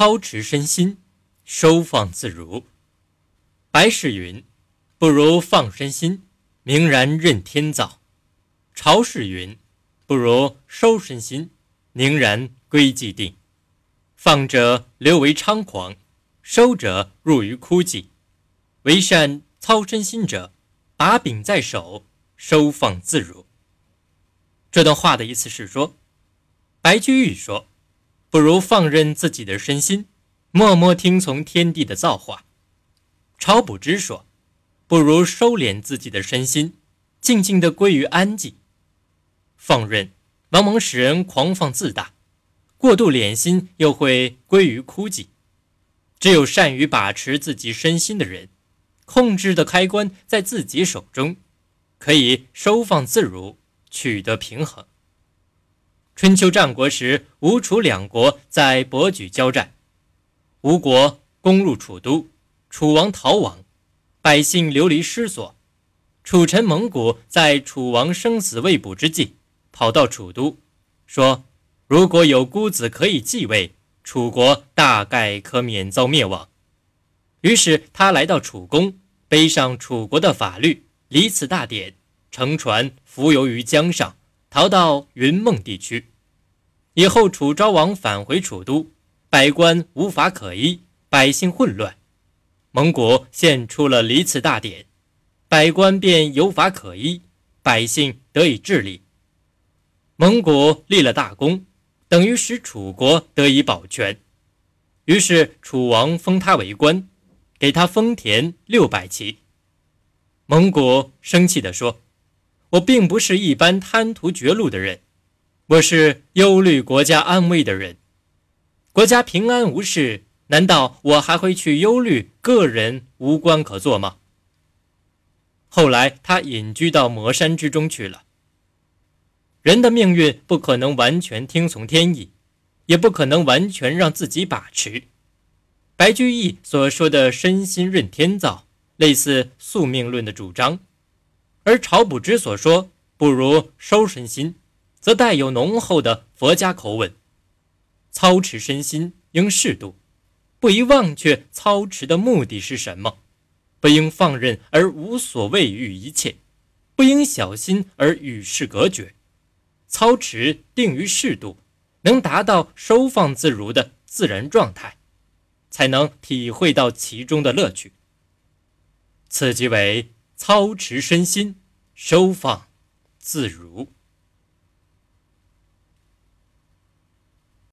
操持身心，收放自如。白氏云：“不如放身心，明然任天造。”曹氏云：“不如收身心，宁然归寂定。放者流为猖狂，收者入于枯寂。为善操身心者，把柄在手，收放自如。”这段话的意思是说，白居易说：“不如放任自己的身心，默默听从天地的造化。”超卜之说：“不如收敛自己的身心，静静地归于安静。放任往往使人狂放自大，过度敛心又会归于枯寂。只有善于把持自己身心的人，控制的开关在自己手中，可以收放自如，取得平衡。春秋战国时，吴楚两国在博举交战，吴国攻入楚都。”楚王逃亡，百姓流离失所。楚臣蒙古在楚王生死未卜之际，跑到楚都，说：“如果有孤子可以继位，楚国大概可免遭灭亡。”于是他来到楚宫，背上楚国的法律《离此大典》，乘船浮游于江上，逃到云梦地区。以后楚昭王返回楚都，百官无法可依，百姓混乱。蒙古献出了离次大典，百官便有法可依，百姓得以治理。蒙古立了大功，等于使楚国得以保全。于是楚王封他为官，给他封田六百骑。蒙古生气地说：“我并不是一般贪图绝路的人，我是忧虑国家安危的人。国家平安无事。”难道我还会去忧虑个人无官可做吗？后来他隐居到魔山之中去了。人的命运不可能完全听从天意，也不可能完全让自己把持。白居易所说的“身心任天造”，类似宿命论的主张；而晁补之所说“不如收身心”，则带有浓厚的佛家口吻。操持身心应适度。不宜忘却操持的目的是什么，不应放任而无所谓于一切，不应小心而与世隔绝。操持定于适度，能达到收放自如的自然状态，才能体会到其中的乐趣。此即为操持身心，收放自如。